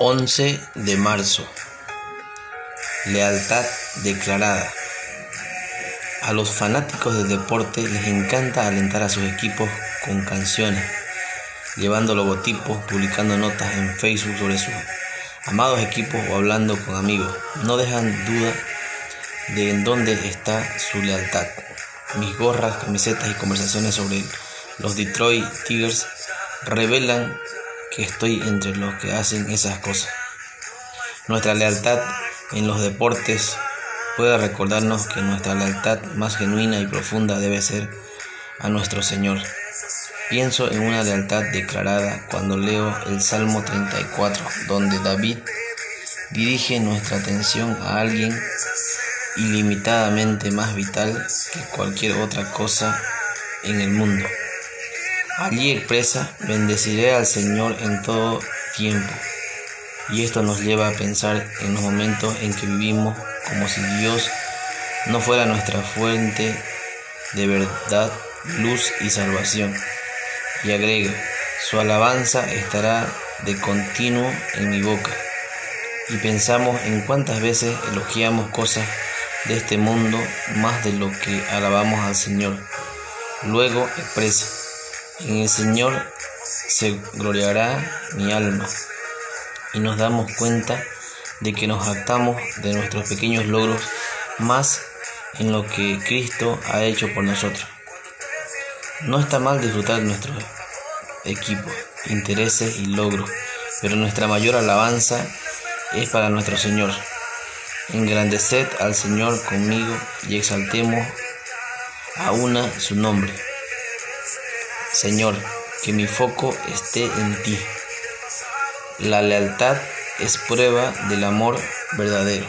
11 de marzo. Lealtad declarada. A los fanáticos del deporte les encanta alentar a sus equipos con canciones, llevando logotipos, publicando notas en Facebook sobre sus amados equipos o hablando con amigos. No dejan duda de en dónde está su lealtad. Mis gorras, camisetas y conversaciones sobre los Detroit Tigers revelan estoy entre los que hacen esas cosas. Nuestra lealtad en los deportes puede recordarnos que nuestra lealtad más genuina y profunda debe ser a nuestro Señor. Pienso en una lealtad declarada cuando leo el Salmo 34, donde David dirige nuestra atención a alguien ilimitadamente más vital que cualquier otra cosa en el mundo. Allí expresa, bendeciré al Señor en todo tiempo. Y esto nos lleva a pensar en los momentos en que vivimos como si Dios no fuera nuestra fuente de verdad, luz y salvación. Y agrega, su alabanza estará de continuo en mi boca. Y pensamos en cuántas veces elogiamos cosas de este mundo más de lo que alabamos al Señor. Luego expresa, en el Señor se gloriará mi alma y nos damos cuenta de que nos jactamos de nuestros pequeños logros más en lo que Cristo ha hecho por nosotros. No está mal disfrutar nuestros equipos, intereses y logros, pero nuestra mayor alabanza es para nuestro Señor. Engrandeced al Señor conmigo y exaltemos a una su nombre. Señor, que mi foco esté en ti. La lealtad es prueba del amor verdadero.